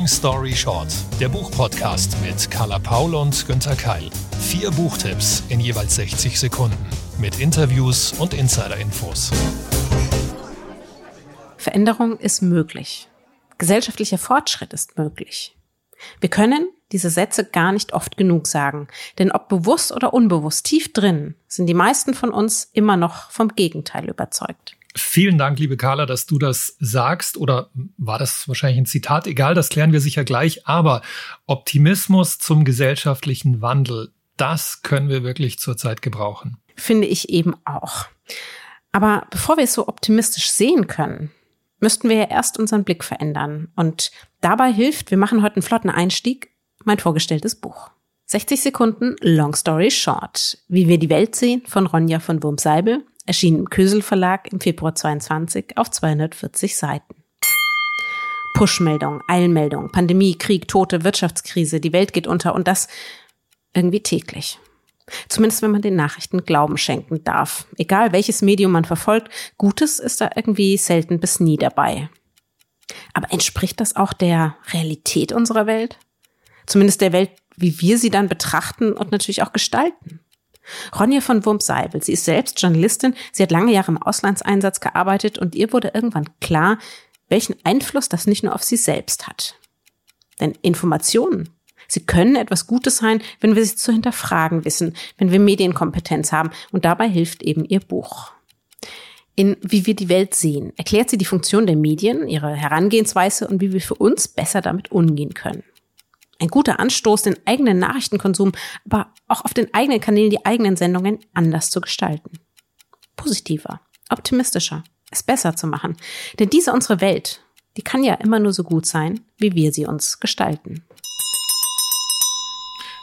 Long Story Short, der Buchpodcast mit Carla Paul und Günther Keil. Vier Buchtipps in jeweils 60 Sekunden mit Interviews und Insider-Infos. Veränderung ist möglich. Gesellschaftlicher Fortschritt ist möglich. Wir können diese Sätze gar nicht oft genug sagen, denn ob bewusst oder unbewusst tief drin sind die meisten von uns immer noch vom Gegenteil überzeugt. Vielen Dank, liebe Carla, dass du das sagst. Oder war das wahrscheinlich ein Zitat? Egal, das klären wir sicher gleich. Aber Optimismus zum gesellschaftlichen Wandel, das können wir wirklich zurzeit gebrauchen. Finde ich eben auch. Aber bevor wir es so optimistisch sehen können, müssten wir ja erst unseren Blick verändern. Und dabei hilft, wir machen heute einen flotten Einstieg, mein vorgestelltes Buch. 60 Sekunden Long Story Short. Wie wir die Welt sehen von Ronja von Wurmseibel erschien im Kösel Verlag im Februar 22 auf 240 Seiten. Push-Meldung, Eilmeldung, Pandemie, Krieg, Tote, Wirtschaftskrise, die Welt geht unter und das irgendwie täglich. Zumindest wenn man den Nachrichten Glauben schenken darf. Egal welches Medium man verfolgt, Gutes ist da irgendwie selten bis nie dabei. Aber entspricht das auch der Realität unserer Welt? Zumindest der Welt, wie wir sie dann betrachten und natürlich auch gestalten. Ronja von Wurmseibel, sie ist selbst Journalistin, sie hat lange Jahre im Auslandseinsatz gearbeitet und ihr wurde irgendwann klar, welchen Einfluss das nicht nur auf sie selbst hat. Denn Informationen, sie können etwas Gutes sein, wenn wir sie zu hinterfragen wissen, wenn wir Medienkompetenz haben und dabei hilft eben ihr Buch. In Wie wir die Welt sehen erklärt sie die Funktion der Medien, ihre Herangehensweise und wie wir für uns besser damit umgehen können ein guter Anstoß, den eigenen Nachrichtenkonsum, aber auch auf den eigenen Kanälen die eigenen Sendungen anders zu gestalten. Positiver, optimistischer, es besser zu machen. Denn diese unsere Welt, die kann ja immer nur so gut sein, wie wir sie uns gestalten.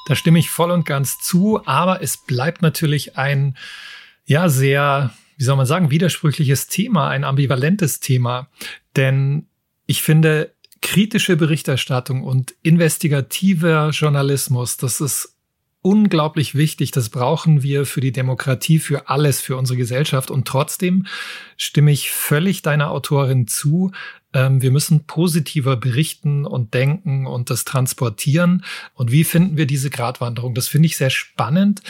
Da stimme ich voll und ganz zu, aber es bleibt natürlich ein, ja, sehr, wie soll man sagen, widersprüchliches Thema, ein ambivalentes Thema. Denn ich finde, kritische Berichterstattung und investigativer Journalismus, das ist unglaublich wichtig. Das brauchen wir für die Demokratie, für alles, für unsere Gesellschaft. Und trotzdem stimme ich völlig deiner Autorin zu. Ähm, wir müssen positiver berichten und denken und das transportieren. Und wie finden wir diese Gratwanderung? Das finde ich sehr spannend.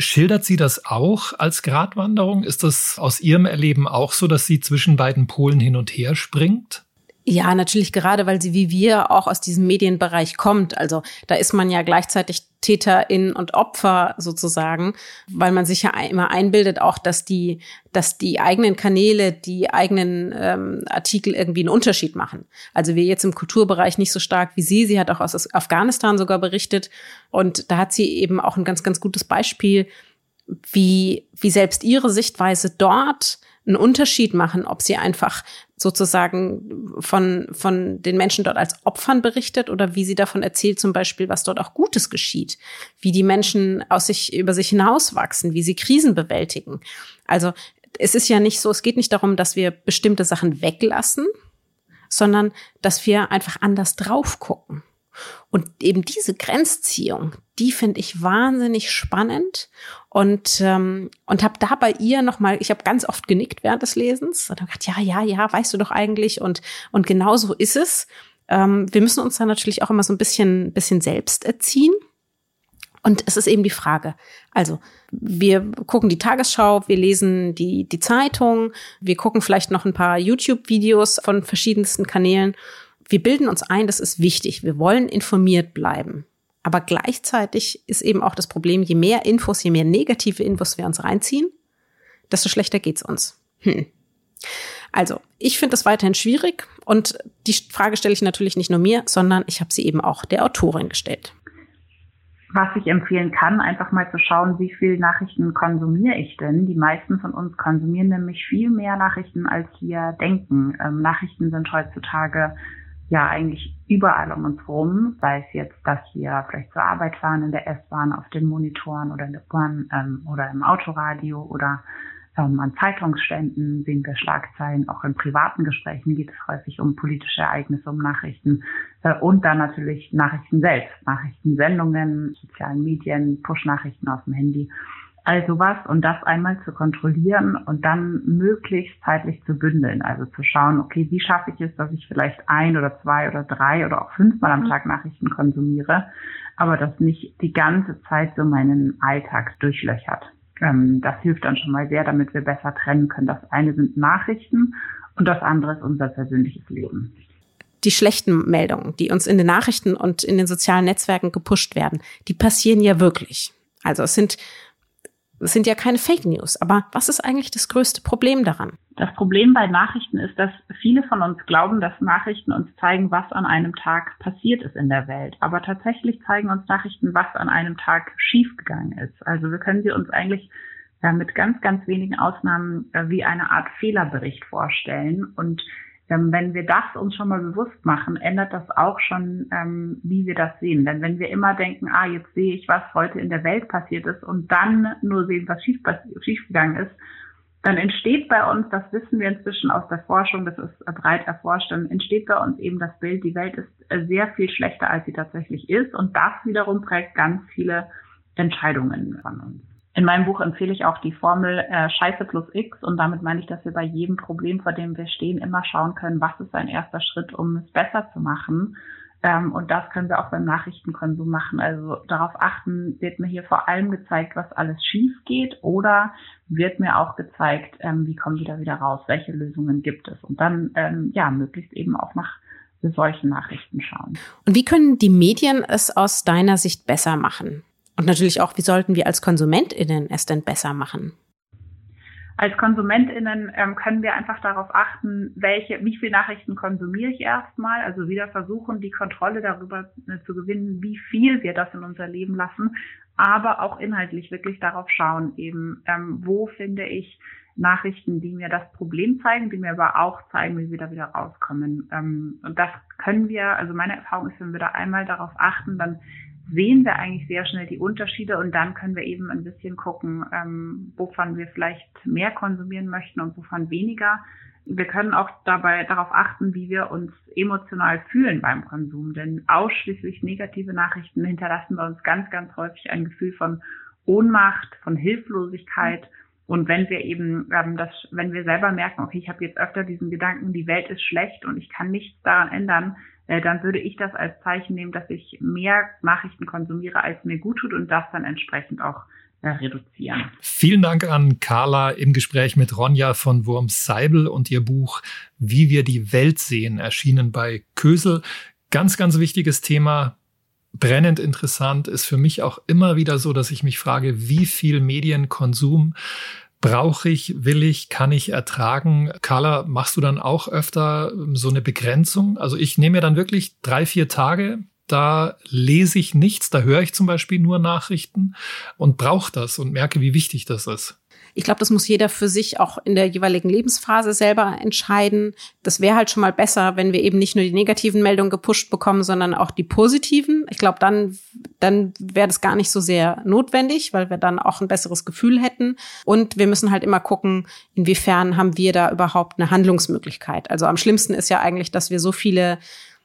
Schildert sie das auch als Gratwanderung? Ist das aus ihrem Erleben auch so, dass sie zwischen beiden Polen hin und her springt? Ja, natürlich gerade, weil sie wie wir auch aus diesem Medienbereich kommt. Also da ist man ja gleichzeitig Täterin und Opfer sozusagen, weil man sich ja immer einbildet auch, dass die, dass die eigenen Kanäle, die eigenen ähm, Artikel irgendwie einen Unterschied machen. Also wir jetzt im Kulturbereich nicht so stark wie sie. Sie hat auch aus Afghanistan sogar berichtet und da hat sie eben auch ein ganz, ganz gutes Beispiel, wie, wie selbst ihre Sichtweise dort einen Unterschied machen, ob sie einfach sozusagen von, von den Menschen dort als Opfern berichtet oder wie sie davon erzählt, zum Beispiel, was dort auch Gutes geschieht, wie die Menschen aus sich, über sich hinauswachsen, wie sie Krisen bewältigen. Also es ist ja nicht so, es geht nicht darum, dass wir bestimmte Sachen weglassen, sondern dass wir einfach anders drauf gucken. Und eben diese Grenzziehung, die finde ich wahnsinnig spannend und ähm, und habe da bei ihr noch mal, ich habe ganz oft genickt während des Lesens und habe gedacht, ja, ja, ja, weißt du doch eigentlich und und genau so ist es. Ähm, wir müssen uns da natürlich auch immer so ein bisschen bisschen selbst erziehen. Und es ist eben die Frage. Also, wir gucken die Tagesschau, wir lesen die, die Zeitung, wir gucken vielleicht noch ein paar YouTube-Videos von verschiedensten Kanälen wir bilden uns ein, das ist wichtig. Wir wollen informiert bleiben. Aber gleichzeitig ist eben auch das Problem, je mehr Infos, je mehr negative Infos wir uns reinziehen, desto schlechter geht's uns. Hm. Also, ich finde das weiterhin schwierig und die Frage stelle ich natürlich nicht nur mir, sondern ich habe sie eben auch der Autorin gestellt. Was ich empfehlen kann, einfach mal zu schauen, wie viel Nachrichten konsumiere ich denn. Die meisten von uns konsumieren nämlich viel mehr Nachrichten, als wir denken. Ähm, Nachrichten sind heutzutage ja eigentlich überall um uns rum, sei es jetzt, dass wir vielleicht zur Arbeit fahren, in der S-Bahn, auf den Monitoren oder in der Bahn ähm, oder im Autoradio oder ähm, an Zeitungsständen sehen wir Schlagzeilen. Auch in privaten Gesprächen geht es häufig um politische Ereignisse, um Nachrichten äh, und dann natürlich Nachrichten selbst, Nachrichtensendungen, sozialen Medien, Push-Nachrichten auf dem Handy. Also was und das einmal zu kontrollieren und dann möglichst zeitlich zu bündeln. Also zu schauen, okay, wie schaffe ich es, dass ich vielleicht ein oder zwei oder drei oder auch fünfmal am mhm. Tag Nachrichten konsumiere, aber das nicht die ganze Zeit so meinen Alltag durchlöchert. Ähm, das hilft dann schon mal sehr, damit wir besser trennen können. Das eine sind Nachrichten und das andere ist unser persönliches Leben die schlechten Meldungen, die uns in den Nachrichten und in den sozialen Netzwerken gepusht werden, die passieren ja wirklich. Also es sind es sind ja keine Fake News. Aber was ist eigentlich das größte Problem daran? Das Problem bei Nachrichten ist, dass viele von uns glauben, dass Nachrichten uns zeigen, was an einem Tag passiert ist in der Welt. Aber tatsächlich zeigen uns Nachrichten, was an einem Tag schiefgegangen ist. Also wir können sie uns eigentlich ja, mit ganz, ganz wenigen Ausnahmen äh, wie eine Art Fehlerbericht vorstellen. Und wenn wir das uns schon mal bewusst machen, ändert das auch schon, ähm, wie wir das sehen. Denn wenn wir immer denken, ah, jetzt sehe ich, was heute in der Welt passiert ist und dann nur sehen, was schief, schiefgegangen ist, dann entsteht bei uns, das wissen wir inzwischen aus der Forschung, das ist breit erforscht, dann entsteht bei uns eben das Bild, die Welt ist äh, sehr viel schlechter, als sie tatsächlich ist. Und das wiederum prägt ganz viele Entscheidungen von uns. In meinem Buch empfehle ich auch die Formel äh, Scheiße plus X und damit meine ich, dass wir bei jedem Problem, vor dem wir stehen, immer schauen können, was ist ein erster Schritt, um es besser zu machen. Ähm, und das können wir auch beim Nachrichtenkonsum machen. Also darauf achten, wird mir hier vor allem gezeigt, was alles schief geht oder wird mir auch gezeigt, ähm, wie kommen wir da wieder raus, welche Lösungen gibt es. Und dann ähm, ja möglichst eben auch nach solchen Nachrichten schauen. Und wie können die Medien es aus deiner Sicht besser machen? Und natürlich auch, wie sollten wir als KonsumentInnen es denn besser machen? Als KonsumentInnen ähm, können wir einfach darauf achten, welche, wie viele Nachrichten konsumiere ich erstmal, also wieder versuchen, die Kontrolle darüber äh, zu gewinnen, wie viel wir das in unser Leben lassen, aber auch inhaltlich wirklich darauf schauen, eben, ähm, wo finde ich Nachrichten, die mir das Problem zeigen, die mir aber auch zeigen, wie wir da wieder rauskommen. Ähm, und das können wir, also meine Erfahrung ist, wenn wir da einmal darauf achten, dann sehen wir eigentlich sehr schnell die Unterschiede und dann können wir eben ein bisschen gucken, ähm, wovon wir vielleicht mehr konsumieren möchten und wovon weniger. Wir können auch dabei darauf achten, wie wir uns emotional fühlen beim Konsum, denn ausschließlich negative Nachrichten hinterlassen bei uns ganz, ganz häufig ein Gefühl von Ohnmacht, von Hilflosigkeit. Und wenn wir eben ähm, das, wenn wir selber merken, okay, ich habe jetzt öfter diesen Gedanken, die Welt ist schlecht und ich kann nichts daran ändern, äh, dann würde ich das als Zeichen nehmen, dass ich mehr Nachrichten konsumiere, als mir gut tut und das dann entsprechend auch äh, reduzieren. Vielen Dank an Carla im Gespräch mit Ronja von Wurms Seibel und ihr Buch Wie wir die Welt sehen, erschienen bei Kösel. Ganz, ganz wichtiges Thema. Brennend interessant ist für mich auch immer wieder so, dass ich mich frage, wie viel Medienkonsum Brauche ich, will ich, kann ich ertragen? Carla, machst du dann auch öfter ähm, so eine Begrenzung? Also ich nehme mir dann wirklich drei, vier Tage, da lese ich nichts, da höre ich zum Beispiel nur Nachrichten und brauche das und merke, wie wichtig das ist. Ich glaube, das muss jeder für sich auch in der jeweiligen Lebensphase selber entscheiden. Das wäre halt schon mal besser, wenn wir eben nicht nur die negativen Meldungen gepusht bekommen, sondern auch die positiven. Ich glaube, dann, dann wäre das gar nicht so sehr notwendig, weil wir dann auch ein besseres Gefühl hätten. Und wir müssen halt immer gucken, inwiefern haben wir da überhaupt eine Handlungsmöglichkeit. Also am schlimmsten ist ja eigentlich, dass wir so viele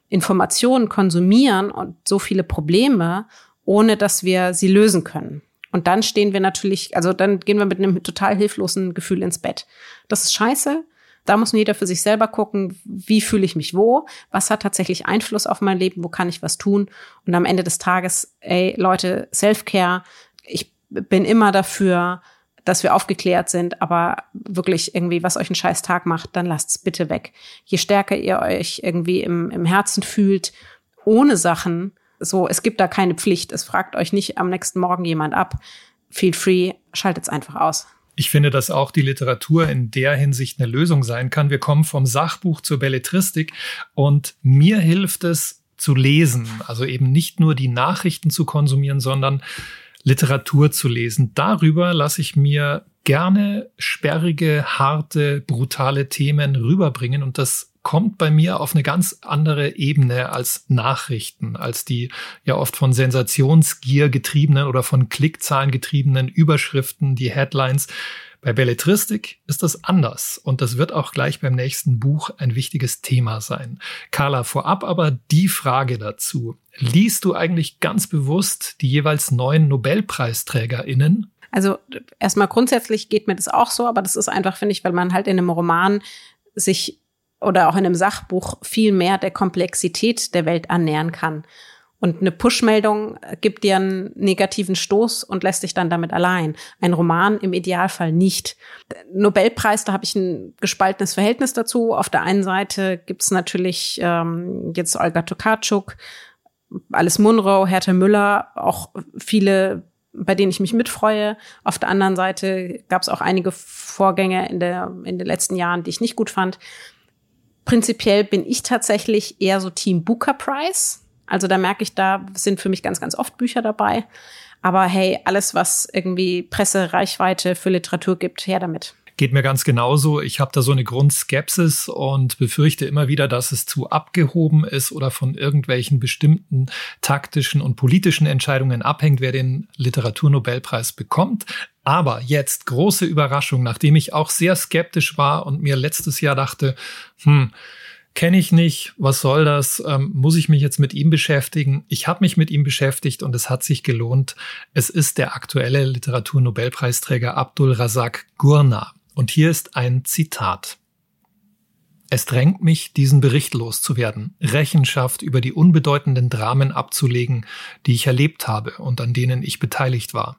Informationen konsumieren und so viele Probleme, ohne dass wir sie lösen können. Und dann stehen wir natürlich, also dann gehen wir mit einem total hilflosen Gefühl ins Bett. Das ist scheiße. Da muss jeder für sich selber gucken, wie fühle ich mich wo, was hat tatsächlich Einfluss auf mein Leben, wo kann ich was tun. Und am Ende des Tages, ey, Leute, Self-Care, ich bin immer dafür, dass wir aufgeklärt sind, aber wirklich irgendwie, was euch einen scheiß Tag macht, dann lasst's bitte weg. Je stärker ihr euch irgendwie im, im Herzen fühlt, ohne Sachen, so, es gibt da keine Pflicht. Es fragt euch nicht am nächsten Morgen jemand ab. Feel free, schaltet's einfach aus. Ich finde, dass auch die Literatur in der Hinsicht eine Lösung sein kann. Wir kommen vom Sachbuch zur Belletristik und mir hilft es zu lesen, also eben nicht nur die Nachrichten zu konsumieren, sondern Literatur zu lesen. Darüber lasse ich mir gerne sperrige, harte, brutale Themen rüberbringen und das kommt bei mir auf eine ganz andere Ebene als Nachrichten, als die ja oft von Sensationsgier getriebenen oder von Klickzahlen getriebenen Überschriften, die Headlines. Bei Belletristik ist das anders und das wird auch gleich beim nächsten Buch ein wichtiges Thema sein. Carla, vorab aber die Frage dazu. Liest du eigentlich ganz bewusst die jeweils neuen Nobelpreisträgerinnen Also erstmal grundsätzlich geht mir das auch so, aber das ist einfach, finde ich, weil man halt in einem Roman sich oder auch in einem Sachbuch viel mehr der Komplexität der Welt annähern kann. Und eine Push-Meldung gibt dir einen negativen Stoß und lässt dich dann damit allein. Ein Roman im Idealfall nicht. Nobelpreis, da habe ich ein gespaltenes Verhältnis dazu. Auf der einen Seite gibt's natürlich ähm, jetzt Olga Tokarczuk, Alice Munro, Hertha Müller, auch viele, bei denen ich mich mitfreue. Auf der anderen Seite gab's auch einige Vorgänge in, der, in den letzten Jahren, die ich nicht gut fand. Prinzipiell bin ich tatsächlich eher so Team Booker Prize also da merke ich, da sind für mich ganz, ganz oft Bücher dabei. Aber hey, alles, was irgendwie Presse, Reichweite für Literatur gibt, her damit. Geht mir ganz genauso. Ich habe da so eine Grundskepsis und befürchte immer wieder, dass es zu abgehoben ist oder von irgendwelchen bestimmten taktischen und politischen Entscheidungen abhängt, wer den Literaturnobelpreis bekommt. Aber jetzt große Überraschung, nachdem ich auch sehr skeptisch war und mir letztes Jahr dachte, hm, kenne ich nicht, was soll das, ähm, muss ich mich jetzt mit ihm beschäftigen? Ich habe mich mit ihm beschäftigt und es hat sich gelohnt. Es ist der aktuelle Literaturnobelpreisträger Abdul Razak Gurna. Und hier ist ein Zitat. Es drängt mich, diesen Bericht loszuwerden, Rechenschaft über die unbedeutenden Dramen abzulegen, die ich erlebt habe und an denen ich beteiligt war.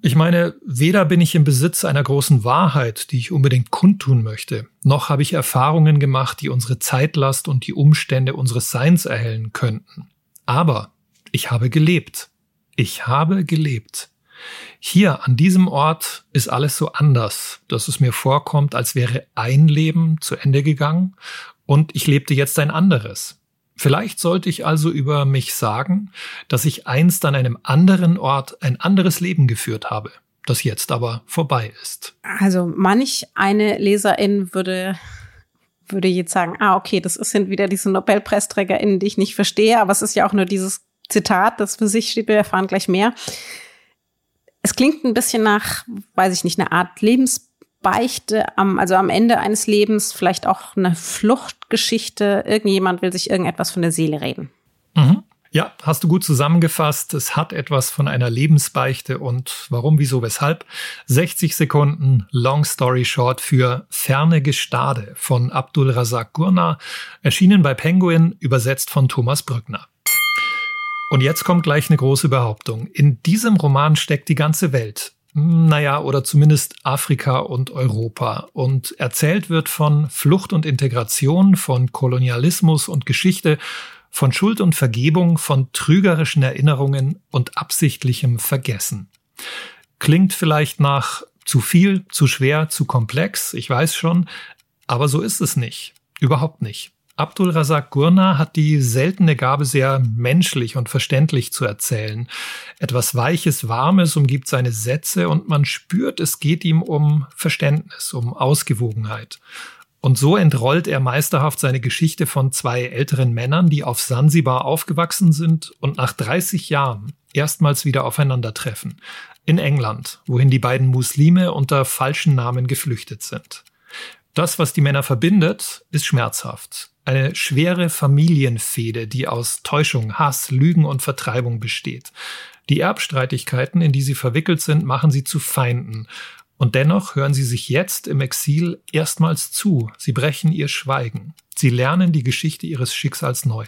Ich meine, weder bin ich im Besitz einer großen Wahrheit, die ich unbedingt kundtun möchte, noch habe ich Erfahrungen gemacht, die unsere Zeitlast und die Umstände unseres Seins erhellen könnten. Aber ich habe gelebt. Ich habe gelebt. Hier an diesem Ort ist alles so anders, dass es mir vorkommt, als wäre ein Leben zu Ende gegangen und ich lebte jetzt ein anderes. Vielleicht sollte ich also über mich sagen, dass ich einst an einem anderen Ort ein anderes Leben geführt habe, das jetzt aber vorbei ist. Also manch eine Leserin würde würde jetzt sagen, ah, okay, das sind wieder diese NobelpreisträgerInnen, die ich nicht verstehe, aber es ist ja auch nur dieses Zitat, das für sich steht, wir erfahren gleich mehr. Es klingt ein bisschen nach, weiß ich nicht, eine Art Lebens Beichte am, also am Ende eines Lebens, vielleicht auch eine Fluchtgeschichte. Irgendjemand will sich irgendetwas von der Seele reden. Mhm. Ja, hast du gut zusammengefasst. Es hat etwas von einer Lebensbeichte und warum, wieso, weshalb. 60 Sekunden Long Story Short für Ferne Gestade von Abdul Razak Gurna, erschienen bei Penguin, übersetzt von Thomas Brückner. Und jetzt kommt gleich eine große Behauptung. In diesem Roman steckt die ganze Welt. Naja, oder zumindest Afrika und Europa. Und erzählt wird von Flucht und Integration, von Kolonialismus und Geschichte, von Schuld und Vergebung, von trügerischen Erinnerungen und absichtlichem Vergessen. Klingt vielleicht nach zu viel, zu schwer, zu komplex, ich weiß schon, aber so ist es nicht. Überhaupt nicht. Abdul Razak Gurna hat die seltene Gabe, sehr menschlich und verständlich zu erzählen. Etwas Weiches, Warmes umgibt seine Sätze und man spürt, es geht ihm um Verständnis, um Ausgewogenheit. Und so entrollt er meisterhaft seine Geschichte von zwei älteren Männern, die auf Sansibar aufgewachsen sind und nach 30 Jahren erstmals wieder aufeinandertreffen. In England, wohin die beiden Muslime unter falschen Namen geflüchtet sind. Das, was die Männer verbindet, ist schmerzhaft. Eine schwere Familienfehde, die aus Täuschung, Hass, Lügen und Vertreibung besteht. Die Erbstreitigkeiten, in die sie verwickelt sind, machen sie zu Feinden. Und dennoch hören sie sich jetzt im Exil erstmals zu. Sie brechen ihr Schweigen. Sie lernen die Geschichte ihres Schicksals neu.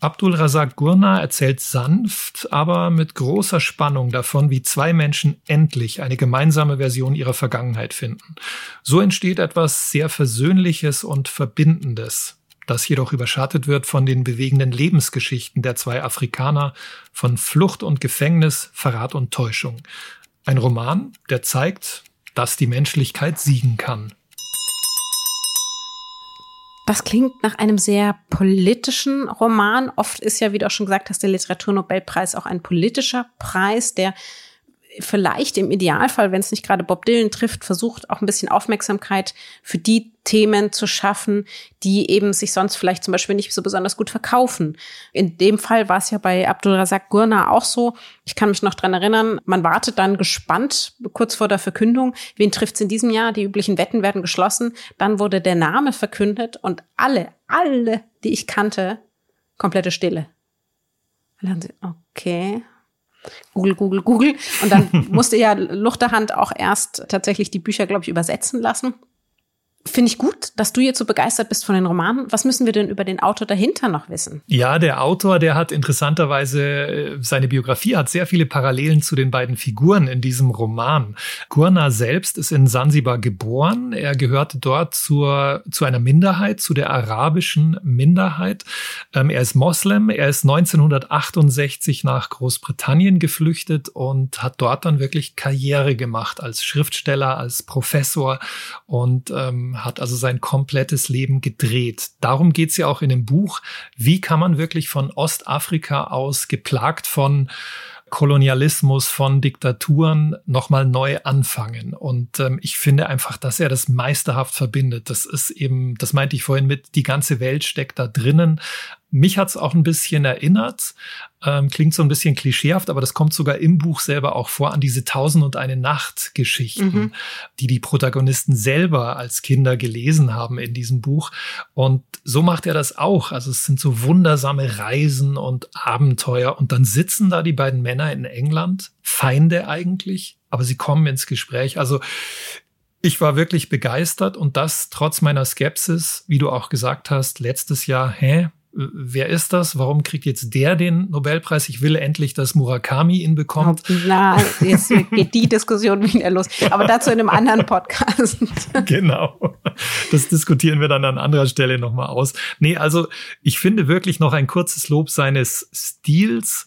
Abdul Razak Gurna erzählt sanft, aber mit großer Spannung davon, wie zwei Menschen endlich eine gemeinsame Version ihrer Vergangenheit finden. So entsteht etwas sehr Versöhnliches und Verbindendes, das jedoch überschattet wird von den bewegenden Lebensgeschichten der zwei Afrikaner, von Flucht und Gefängnis, Verrat und Täuschung. Ein Roman, der zeigt, dass die Menschlichkeit siegen kann. Das klingt nach einem sehr politischen Roman. Oft ist ja, wie du auch schon gesagt hast, der Literaturnobelpreis auch ein politischer Preis, der vielleicht im Idealfall, wenn es nicht gerade Bob Dylan trifft, versucht auch ein bisschen Aufmerksamkeit für die Themen zu schaffen, die eben sich sonst vielleicht zum Beispiel nicht so besonders gut verkaufen. In dem Fall war es ja bei Abdul Razak Gurna auch so. Ich kann mich noch dran erinnern, man wartet dann gespannt kurz vor der Verkündung, wen trifft es in diesem Jahr? Die üblichen Wetten werden geschlossen. Dann wurde der Name verkündet und alle, alle, die ich kannte, komplette Stille. Okay, Google, Google, Google. Und dann musste ja Luchterhand auch erst tatsächlich die Bücher, glaube ich, übersetzen lassen. Finde ich gut, dass du jetzt so begeistert bist von den Romanen. Was müssen wir denn über den Autor dahinter noch wissen? Ja, der Autor, der hat interessanterweise, äh, seine Biografie hat sehr viele Parallelen zu den beiden Figuren in diesem Roman. Gurna selbst ist in Sansibar geboren. Er gehörte dort zur, zu einer Minderheit, zu der arabischen Minderheit. Ähm, er ist Moslem. Er ist 1968 nach Großbritannien geflüchtet und hat dort dann wirklich Karriere gemacht als Schriftsteller, als Professor und ähm, hat also sein komplettes Leben gedreht. Darum geht's ja auch in dem Buch. Wie kann man wirklich von Ostafrika aus geplagt von Kolonialismus, von Diktaturen nochmal neu anfangen. Und ähm, ich finde einfach, dass er das meisterhaft verbindet. Das ist eben, das meinte ich vorhin mit, die ganze Welt steckt da drinnen. Mich hat's auch ein bisschen erinnert, ähm, klingt so ein bisschen klischeehaft, aber das kommt sogar im Buch selber auch vor an diese Tausend und eine Nacht Geschichten, mhm. die die Protagonisten selber als Kinder gelesen haben in diesem Buch. Und so macht er das auch. Also es sind so wundersame Reisen und Abenteuer. Und dann sitzen da die beiden Männer in England, Feinde eigentlich, aber sie kommen ins Gespräch. Also ich war wirklich begeistert und das trotz meiner Skepsis, wie du auch gesagt hast, letztes Jahr, hä, wer ist das? Warum kriegt jetzt der den Nobelpreis? Ich will endlich, dass Murakami ihn bekommt. Na, jetzt geht die Diskussion wieder los. Aber dazu in einem anderen Podcast. genau. Das diskutieren wir dann an anderer Stelle nochmal aus. Nee, also ich finde wirklich noch ein kurzes Lob seines Stils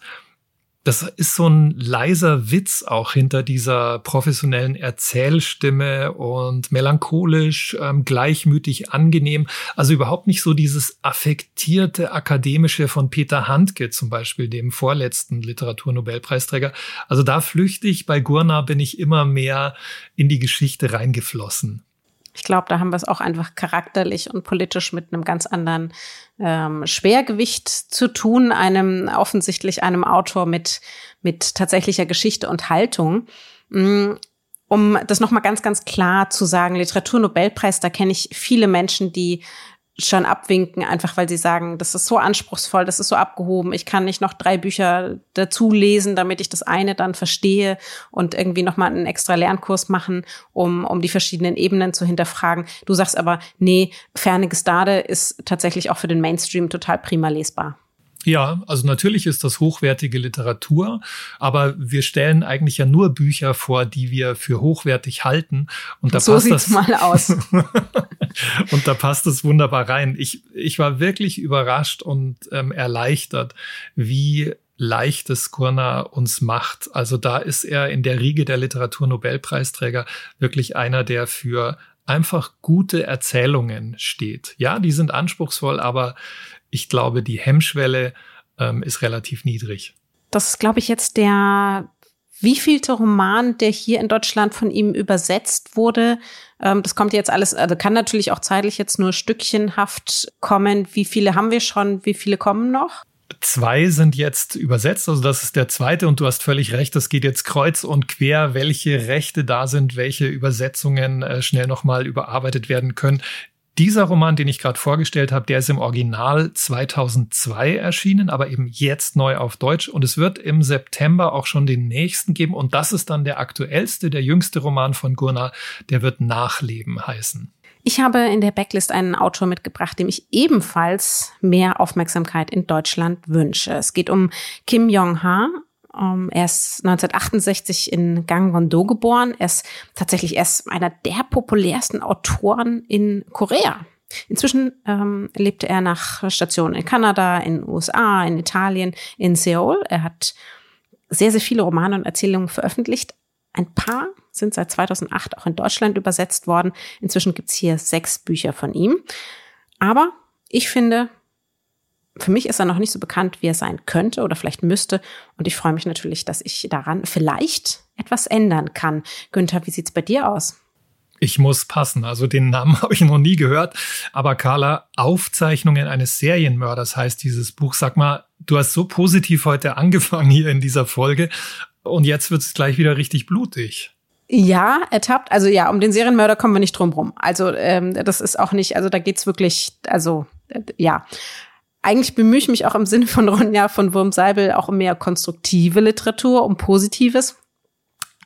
das ist so ein leiser Witz auch hinter dieser professionellen Erzählstimme und melancholisch, ähm, gleichmütig, angenehm. Also überhaupt nicht so dieses affektierte akademische von Peter Handke zum Beispiel, dem vorletzten Literaturnobelpreisträger. Also da flüchtig bei Gurna bin ich immer mehr in die Geschichte reingeflossen. Ich glaube, da haben wir es auch einfach charakterlich und politisch mit einem ganz anderen ähm, Schwergewicht zu tun, einem offensichtlich einem Autor mit mit tatsächlicher Geschichte und Haltung. Mm, um das noch mal ganz ganz klar zu sagen, Literaturnobelpreis, da kenne ich viele Menschen, die schon abwinken, einfach weil sie sagen, das ist so anspruchsvoll, das ist so abgehoben, ich kann nicht noch drei Bücher dazu lesen, damit ich das eine dann verstehe und irgendwie nochmal einen extra Lernkurs machen, um, um die verschiedenen Ebenen zu hinterfragen. Du sagst aber, nee, Ferne Gestade ist tatsächlich auch für den Mainstream total prima lesbar. Ja, also natürlich ist das hochwertige Literatur, aber wir stellen eigentlich ja nur Bücher vor, die wir für hochwertig halten. Und da so passt sieht's das mal aus. und da passt es wunderbar rein. Ich, ich war wirklich überrascht und ähm, erleichtert, wie leicht es Kurna uns macht. Also da ist er in der Riege der Literaturnobelpreisträger wirklich einer, der für einfach gute Erzählungen steht. Ja, die sind anspruchsvoll, aber ich glaube, die Hemmschwelle ähm, ist relativ niedrig. Das ist, glaube ich, jetzt der wievielte Roman, der hier in Deutschland von ihm übersetzt wurde. Ähm, das kommt jetzt alles, also kann natürlich auch zeitlich jetzt nur stückchenhaft kommen. Wie viele haben wir schon? Wie viele kommen noch? Zwei sind jetzt übersetzt, also das ist der zweite und du hast völlig recht, das geht jetzt kreuz und quer, welche Rechte da sind, welche Übersetzungen äh, schnell nochmal überarbeitet werden können. Dieser Roman, den ich gerade vorgestellt habe, der ist im Original 2002 erschienen, aber eben jetzt neu auf Deutsch. Und es wird im September auch schon den nächsten geben. Und das ist dann der aktuellste, der jüngste Roman von Gurna. Der wird Nachleben heißen. Ich habe in der Backlist einen Autor mitgebracht, dem ich ebenfalls mehr Aufmerksamkeit in Deutschland wünsche. Es geht um Kim Jong-ha, er ist 1968 in Gangwon-do geboren. Er ist tatsächlich erst einer der populärsten Autoren in Korea. Inzwischen ähm, lebte er nach Stationen in Kanada, in USA, in Italien, in Seoul. Er hat sehr, sehr viele Romane und Erzählungen veröffentlicht. Ein paar sind seit 2008 auch in Deutschland übersetzt worden. Inzwischen gibt's hier sechs Bücher von ihm. Aber ich finde, für mich ist er noch nicht so bekannt, wie er sein könnte oder vielleicht müsste. Und ich freue mich natürlich, dass ich daran vielleicht etwas ändern kann. Günther, wie sieht's bei dir aus? Ich muss passen. Also den Namen habe ich noch nie gehört. Aber Carla, Aufzeichnungen eines Serienmörders heißt dieses Buch. Sag mal, du hast so positiv heute angefangen hier in dieser Folge. Und jetzt wird es gleich wieder richtig blutig. Ja, ertappt. Also ja, um den Serienmörder kommen wir nicht drum rum. Also ähm, das ist auch nicht, also da geht's wirklich, also äh, ja. Eigentlich bemühe ich mich auch im Sinne von Ronja von Wurmseibel auch um mehr konstruktive Literatur, um Positives.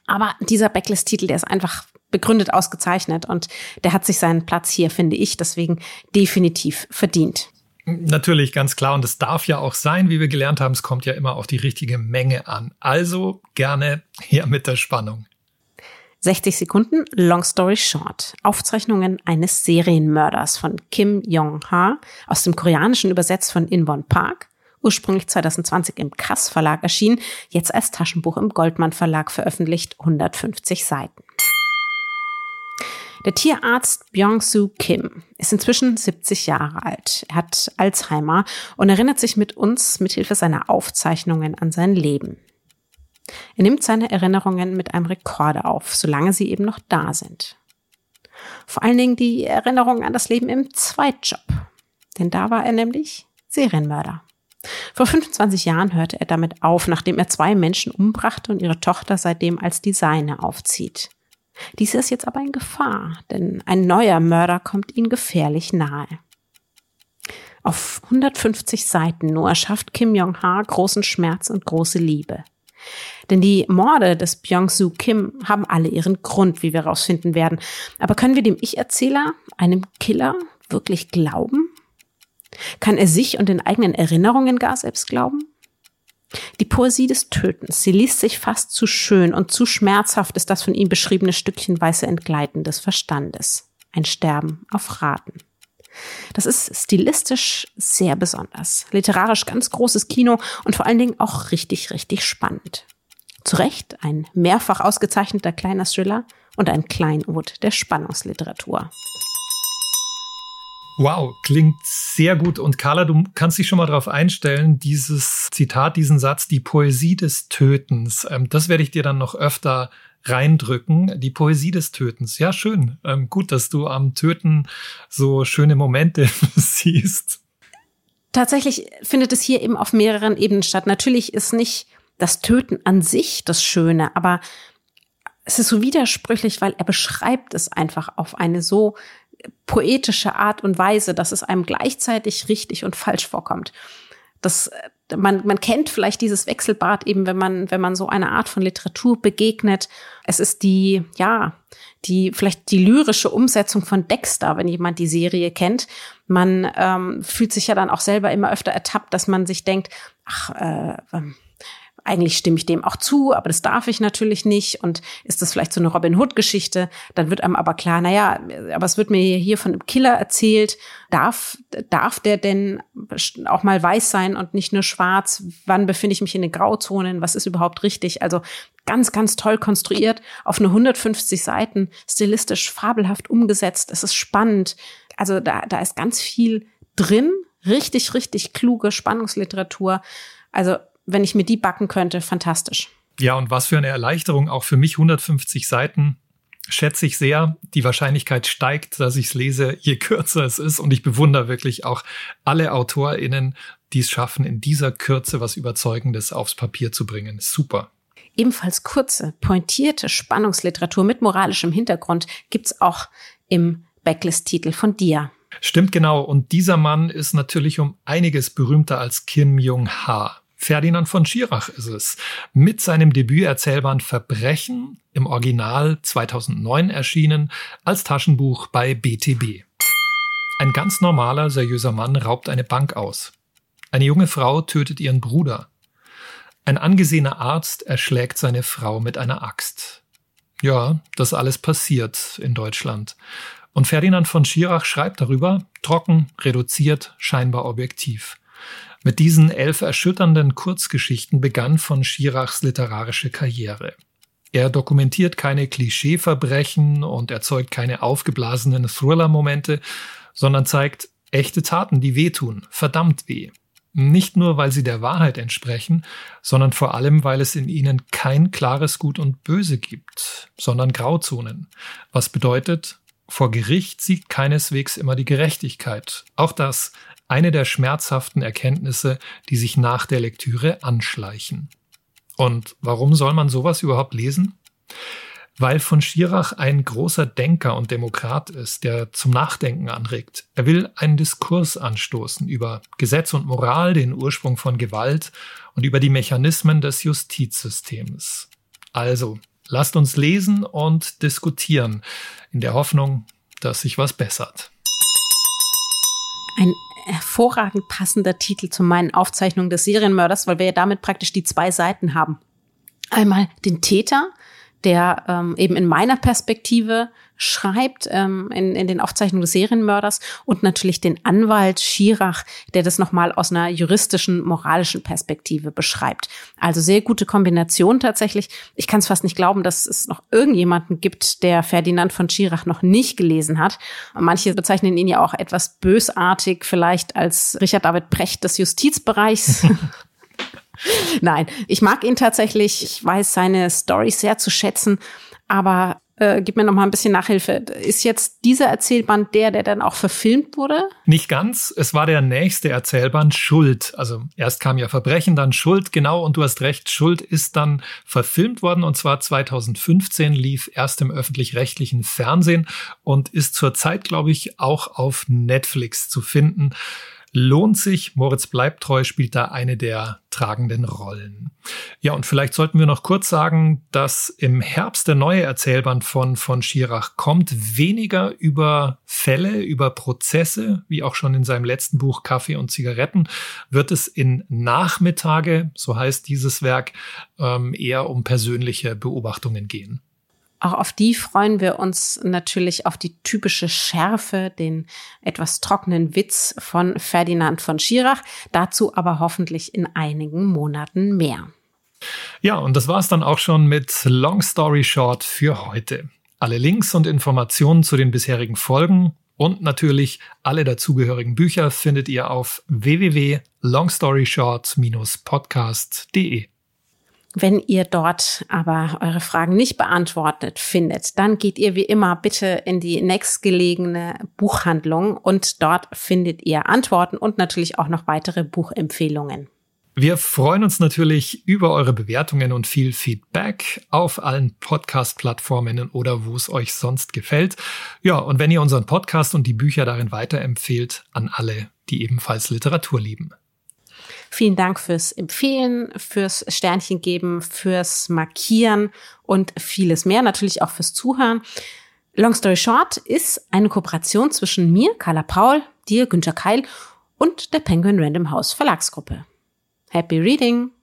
Aber dieser Backlist-Titel, der ist einfach begründet ausgezeichnet und der hat sich seinen Platz hier, finde ich, deswegen definitiv verdient. Natürlich, ganz klar. Und es darf ja auch sein, wie wir gelernt haben, es kommt ja immer auf die richtige Menge an. Also gerne her mit der Spannung. 60 Sekunden, Long Story Short. Aufzeichnungen eines Serienmörders von Kim Jong-ha, aus dem Koreanischen übersetzt von Inwon Park, ursprünglich 2020 im Krass Verlag erschienen, jetzt als Taschenbuch im Goldmann Verlag veröffentlicht, 150 Seiten. Der Tierarzt Byung-Soo Kim ist inzwischen 70 Jahre alt. Er hat Alzheimer und erinnert sich mit uns mithilfe seiner Aufzeichnungen an sein Leben. Er nimmt seine Erinnerungen mit einem Rekorder auf, solange sie eben noch da sind. Vor allen Dingen die Erinnerungen an das Leben im Zweitjob. Denn da war er nämlich Serienmörder. Vor 25 Jahren hörte er damit auf, nachdem er zwei Menschen umbrachte und ihre Tochter seitdem als die seine aufzieht. Dies ist jetzt aber in Gefahr, denn ein neuer Mörder kommt ihnen gefährlich nahe. Auf 150 Seiten nur erschafft Kim Jong-ha großen Schmerz und große Liebe. Denn die Morde des Byung-Soo Kim haben alle ihren Grund, wie wir herausfinden werden. Aber können wir dem Ich-Erzähler, einem Killer, wirklich glauben? Kann er sich und den eigenen Erinnerungen gar selbst glauben? Die Poesie des Tötens, sie liest sich fast zu schön und zu schmerzhaft ist das von ihm beschriebene Stückchen weiße Entgleiten des Verstandes. Ein Sterben auf Raten. Das ist stilistisch sehr besonders, literarisch ganz großes Kino und vor allen Dingen auch richtig, richtig spannend. Zu Recht ein mehrfach ausgezeichneter kleiner Thriller und ein Kleinod der Spannungsliteratur. Wow, klingt sehr gut. Und Carla, du kannst dich schon mal darauf einstellen, dieses Zitat, diesen Satz, die Poesie des Tötens, ähm, das werde ich dir dann noch öfter reindrücken. Die Poesie des Tötens. Ja, schön. Ähm, gut, dass du am Töten so schöne Momente siehst. Tatsächlich findet es hier eben auf mehreren Ebenen statt. Natürlich ist nicht das Töten an sich das Schöne, aber es ist so widersprüchlich, weil er beschreibt es einfach auf eine so poetische Art und Weise, dass es einem gleichzeitig richtig und falsch vorkommt. Das man, man kennt vielleicht dieses Wechselbad eben, wenn man, wenn man so eine Art von Literatur begegnet. Es ist die, ja, die, vielleicht die lyrische Umsetzung von Dexter, wenn jemand die Serie kennt. Man ähm, fühlt sich ja dann auch selber immer öfter ertappt, dass man sich denkt, ach, äh, ähm, eigentlich stimme ich dem auch zu, aber das darf ich natürlich nicht. Und ist das vielleicht so eine Robin Hood-Geschichte? Dann wird einem aber klar, na ja, aber es wird mir hier von einem Killer erzählt. Darf, darf der denn auch mal weiß sein und nicht nur schwarz? Wann befinde ich mich in den Grauzonen? Was ist überhaupt richtig? Also ganz, ganz toll konstruiert, auf nur 150 Seiten, stilistisch fabelhaft umgesetzt. Es ist spannend. Also da, da ist ganz viel drin. Richtig, richtig kluge Spannungsliteratur. Also wenn ich mir die backen könnte, fantastisch. Ja, und was für eine Erleichterung, auch für mich 150 Seiten schätze ich sehr. Die Wahrscheinlichkeit steigt, dass ich es lese, je kürzer es ist. Und ich bewundere wirklich auch alle AutorInnen, die es schaffen, in dieser Kürze was Überzeugendes aufs Papier zu bringen. Super. Ebenfalls kurze, pointierte Spannungsliteratur mit moralischem Hintergrund gibt's auch im Backlist-Titel von dir. Stimmt genau. Und dieser Mann ist natürlich um einiges berühmter als Kim Jong-ha. Ferdinand von Schirach ist es. Mit seinem Debüterzählband Verbrechen, im Original 2009 erschienen, als Taschenbuch bei BTB. Ein ganz normaler, seriöser Mann raubt eine Bank aus. Eine junge Frau tötet ihren Bruder. Ein angesehener Arzt erschlägt seine Frau mit einer Axt. Ja, das alles passiert in Deutschland. Und Ferdinand von Schirach schreibt darüber, trocken, reduziert, scheinbar objektiv. Mit diesen elf erschütternden Kurzgeschichten begann von Schirachs literarische Karriere. Er dokumentiert keine Klischeeverbrechen und erzeugt keine aufgeblasenen Thriller-Momente, sondern zeigt echte Taten, die wehtun, verdammt weh. Nicht nur, weil sie der Wahrheit entsprechen, sondern vor allem, weil es in ihnen kein klares Gut und Böse gibt, sondern Grauzonen. Was bedeutet, vor Gericht siegt keineswegs immer die Gerechtigkeit. Auch das eine der schmerzhaften Erkenntnisse, die sich nach der Lektüre anschleichen. Und warum soll man sowas überhaupt lesen? weil von Schirach ein großer Denker und Demokrat ist, der zum Nachdenken anregt. Er will einen Diskurs anstoßen über Gesetz und Moral, den Ursprung von Gewalt und über die Mechanismen des Justizsystems. Also, lasst uns lesen und diskutieren, in der Hoffnung, dass sich was bessert. Ein hervorragend passender Titel zu meinen Aufzeichnungen des Serienmörders, weil wir ja damit praktisch die zwei Seiten haben. Einmal den Täter, der ähm, eben in meiner Perspektive schreibt, ähm, in, in den Aufzeichnungen des Serienmörders und natürlich den Anwalt Schirach, der das nochmal aus einer juristischen, moralischen Perspektive beschreibt. Also sehr gute Kombination tatsächlich. Ich kann es fast nicht glauben, dass es noch irgendjemanden gibt, der Ferdinand von Schirach noch nicht gelesen hat. Manche bezeichnen ihn ja auch etwas bösartig, vielleicht als Richard David Precht des Justizbereichs. Nein, ich mag ihn tatsächlich. Ich weiß seine Story sehr zu schätzen, aber äh, gib mir noch mal ein bisschen Nachhilfe. Ist jetzt dieser Erzählband der, der dann auch verfilmt wurde? Nicht ganz. Es war der nächste Erzählband Schuld. Also erst kam ja Verbrechen, dann Schuld. Genau. Und du hast recht. Schuld ist dann verfilmt worden und zwar 2015 lief erst im öffentlich-rechtlichen Fernsehen und ist zurzeit, glaube ich, auch auf Netflix zu finden lohnt sich. Moritz Bleibtreu spielt da eine der tragenden Rollen. Ja, und vielleicht sollten wir noch kurz sagen, dass im Herbst der neue Erzählband von, von Schirach kommt. Weniger über Fälle, über Prozesse, wie auch schon in seinem letzten Buch Kaffee und Zigaretten, wird es in Nachmittage, so heißt dieses Werk, ähm, eher um persönliche Beobachtungen gehen. Auch auf die freuen wir uns natürlich auf die typische Schärfe, den etwas trockenen Witz von Ferdinand von Schirach. Dazu aber hoffentlich in einigen Monaten mehr. Ja, und das war's dann auch schon mit Long Story Short für heute. Alle Links und Informationen zu den bisherigen Folgen und natürlich alle dazugehörigen Bücher findet ihr auf www.longstoryshort-podcast.de. Wenn ihr dort aber eure Fragen nicht beantwortet findet, dann geht ihr wie immer bitte in die nächstgelegene Buchhandlung und dort findet ihr Antworten und natürlich auch noch weitere Buchempfehlungen. Wir freuen uns natürlich über eure Bewertungen und viel Feedback auf allen Podcast-Plattformen oder wo es euch sonst gefällt. Ja, und wenn ihr unseren Podcast und die Bücher darin weiterempfehlt an alle, die ebenfalls Literatur lieben. Vielen Dank fürs Empfehlen, fürs Sternchen geben, fürs Markieren und vieles mehr. Natürlich auch fürs Zuhören. Long Story Short ist eine Kooperation zwischen mir, Carla Paul, dir, Günther Keil und der Penguin Random House Verlagsgruppe. Happy Reading!